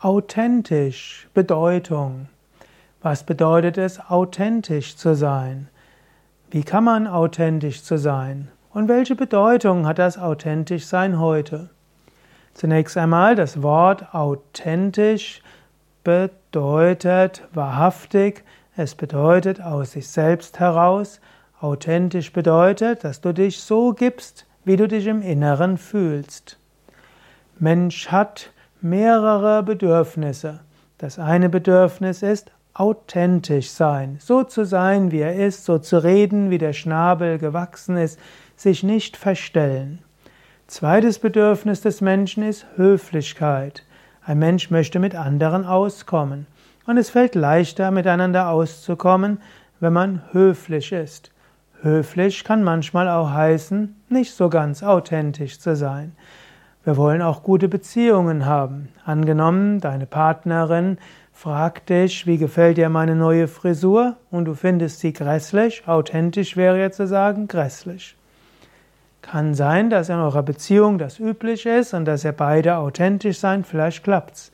Authentisch, Bedeutung. Was bedeutet es, authentisch zu sein? Wie kann man authentisch zu sein? Und welche Bedeutung hat das authentisch sein heute? Zunächst einmal das Wort authentisch bedeutet wahrhaftig, es bedeutet aus sich selbst heraus. Authentisch bedeutet, dass du dich so gibst, wie du dich im Inneren fühlst. Mensch hat mehrere Bedürfnisse. Das eine Bedürfnis ist authentisch sein, so zu sein, wie er ist, so zu reden, wie der Schnabel gewachsen ist, sich nicht verstellen. Zweites Bedürfnis des Menschen ist Höflichkeit. Ein Mensch möchte mit anderen auskommen. Und es fällt leichter, miteinander auszukommen, wenn man höflich ist. Höflich kann manchmal auch heißen, nicht so ganz authentisch zu sein. Wir wollen auch gute Beziehungen haben. Angenommen, deine Partnerin fragt dich, wie gefällt dir meine neue Frisur und du findest sie grässlich. Authentisch wäre jetzt zu sagen, grässlich. Kann sein, dass in eurer Beziehung das üblich ist und dass ihr beide authentisch seid, vielleicht klappt's.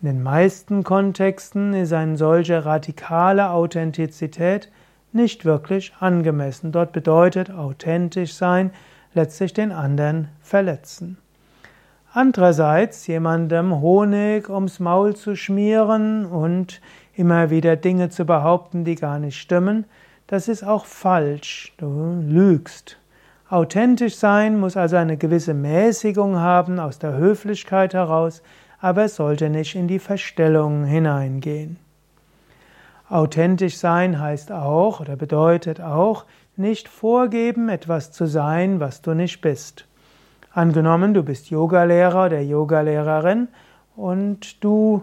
In den meisten Kontexten ist eine solche radikale Authentizität nicht wirklich angemessen. Dort bedeutet authentisch sein letztlich den anderen verletzen. Andererseits jemandem Honig ums Maul zu schmieren und immer wieder Dinge zu behaupten, die gar nicht stimmen, das ist auch falsch. Du lügst. Authentisch sein muss also eine gewisse Mäßigung haben aus der Höflichkeit heraus, aber es sollte nicht in die Verstellung hineingehen. Authentisch sein heißt auch oder bedeutet auch, nicht vorgeben, etwas zu sein, was du nicht bist. Angenommen, du bist Yogalehrer oder Yogalehrerin und du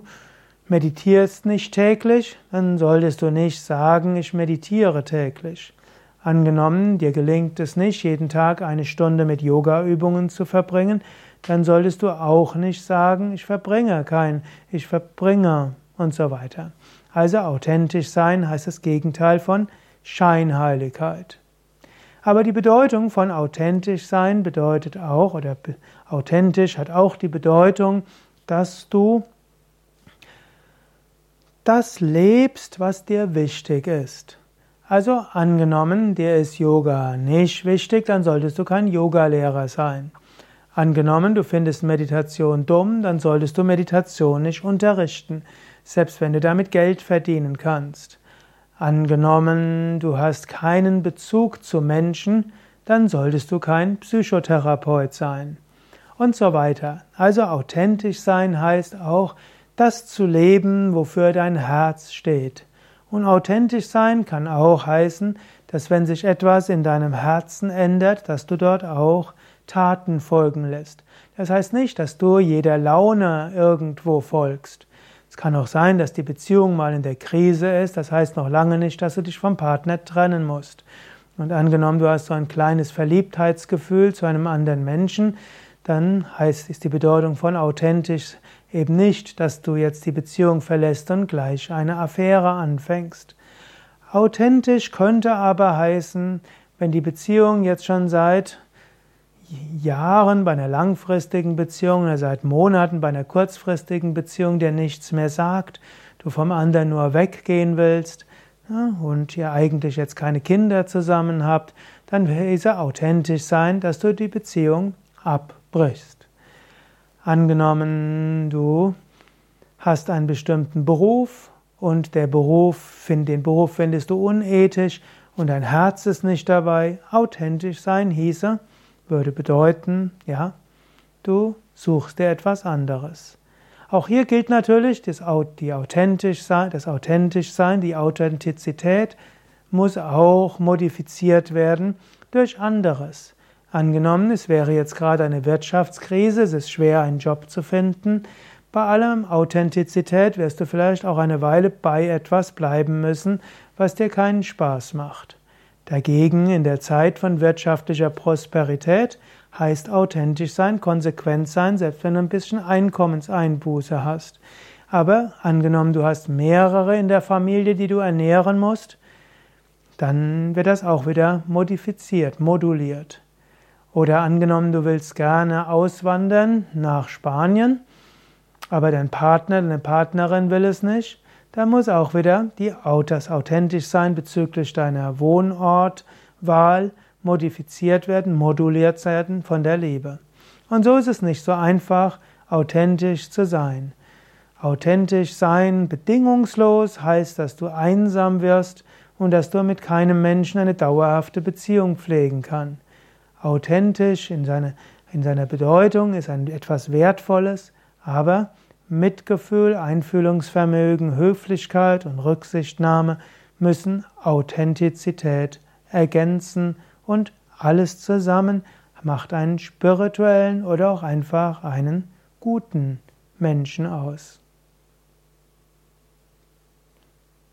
meditierst nicht täglich, dann solltest du nicht sagen, ich meditiere täglich. Angenommen, dir gelingt es nicht, jeden Tag eine Stunde mit Yogaübungen zu verbringen, dann solltest du auch nicht sagen, ich verbringe kein, ich verbringe und so weiter. Also authentisch sein heißt das Gegenteil von Scheinheiligkeit. Aber die Bedeutung von authentisch sein bedeutet auch, oder authentisch hat auch die Bedeutung, dass du das lebst, was dir wichtig ist. Also angenommen, dir ist Yoga nicht wichtig, dann solltest du kein Yogalehrer sein. Angenommen, du findest Meditation dumm, dann solltest du Meditation nicht unterrichten, selbst wenn du damit Geld verdienen kannst. Angenommen, du hast keinen Bezug zu Menschen, dann solltest du kein Psychotherapeut sein. Und so weiter. Also authentisch sein heißt auch, das zu leben, wofür dein Herz steht. Und authentisch sein kann auch heißen, dass wenn sich etwas in deinem Herzen ändert, dass du dort auch Taten folgen lässt. Das heißt nicht, dass du jeder Laune irgendwo folgst. Es kann auch sein, dass die Beziehung mal in der Krise ist. Das heißt noch lange nicht, dass du dich vom Partner trennen musst. Und angenommen, du hast so ein kleines Verliebtheitsgefühl zu einem anderen Menschen, dann heißt, ist die Bedeutung von authentisch eben nicht, dass du jetzt die Beziehung verlässt und gleich eine Affäre anfängst. Authentisch könnte aber heißen, wenn die Beziehung jetzt schon seit Jahren, bei einer langfristigen Beziehung oder seit Monaten bei einer kurzfristigen Beziehung dir nichts mehr sagt, du vom anderen nur weggehen willst ja, und ihr eigentlich jetzt keine Kinder zusammen habt, dann will es authentisch sein, dass du die Beziehung abbrichst. Angenommen, du hast einen bestimmten Beruf und der Beruf, den Beruf findest du unethisch und dein Herz ist nicht dabei, authentisch sein hieße, würde bedeuten, ja, du suchst dir etwas anderes. Auch hier gilt natürlich das, die authentisch sein, das authentisch sein, die Authentizität muss auch modifiziert werden durch anderes. Angenommen, es wäre jetzt gerade eine Wirtschaftskrise, es ist schwer, einen Job zu finden. Bei allem Authentizität wirst du vielleicht auch eine Weile bei etwas bleiben müssen, was dir keinen Spaß macht. Dagegen in der Zeit von wirtschaftlicher Prosperität heißt authentisch sein, konsequent sein, selbst wenn du ein bisschen Einkommenseinbuße hast. Aber angenommen, du hast mehrere in der Familie, die du ernähren musst, dann wird das auch wieder modifiziert, moduliert. Oder angenommen, du willst gerne auswandern nach Spanien aber dein Partner, deine Partnerin will es nicht, da muss auch wieder die, das authentisch sein bezüglich deiner Wohnortwahl modifiziert werden, moduliert werden von der Liebe. Und so ist es nicht so einfach, authentisch zu sein. Authentisch sein, bedingungslos, heißt, dass du einsam wirst und dass du mit keinem Menschen eine dauerhafte Beziehung pflegen kannst. Authentisch in, seine, in seiner Bedeutung ist ein etwas Wertvolles, aber Mitgefühl, Einfühlungsvermögen, Höflichkeit und Rücksichtnahme müssen Authentizität ergänzen und alles zusammen macht einen spirituellen oder auch einfach einen guten Menschen aus.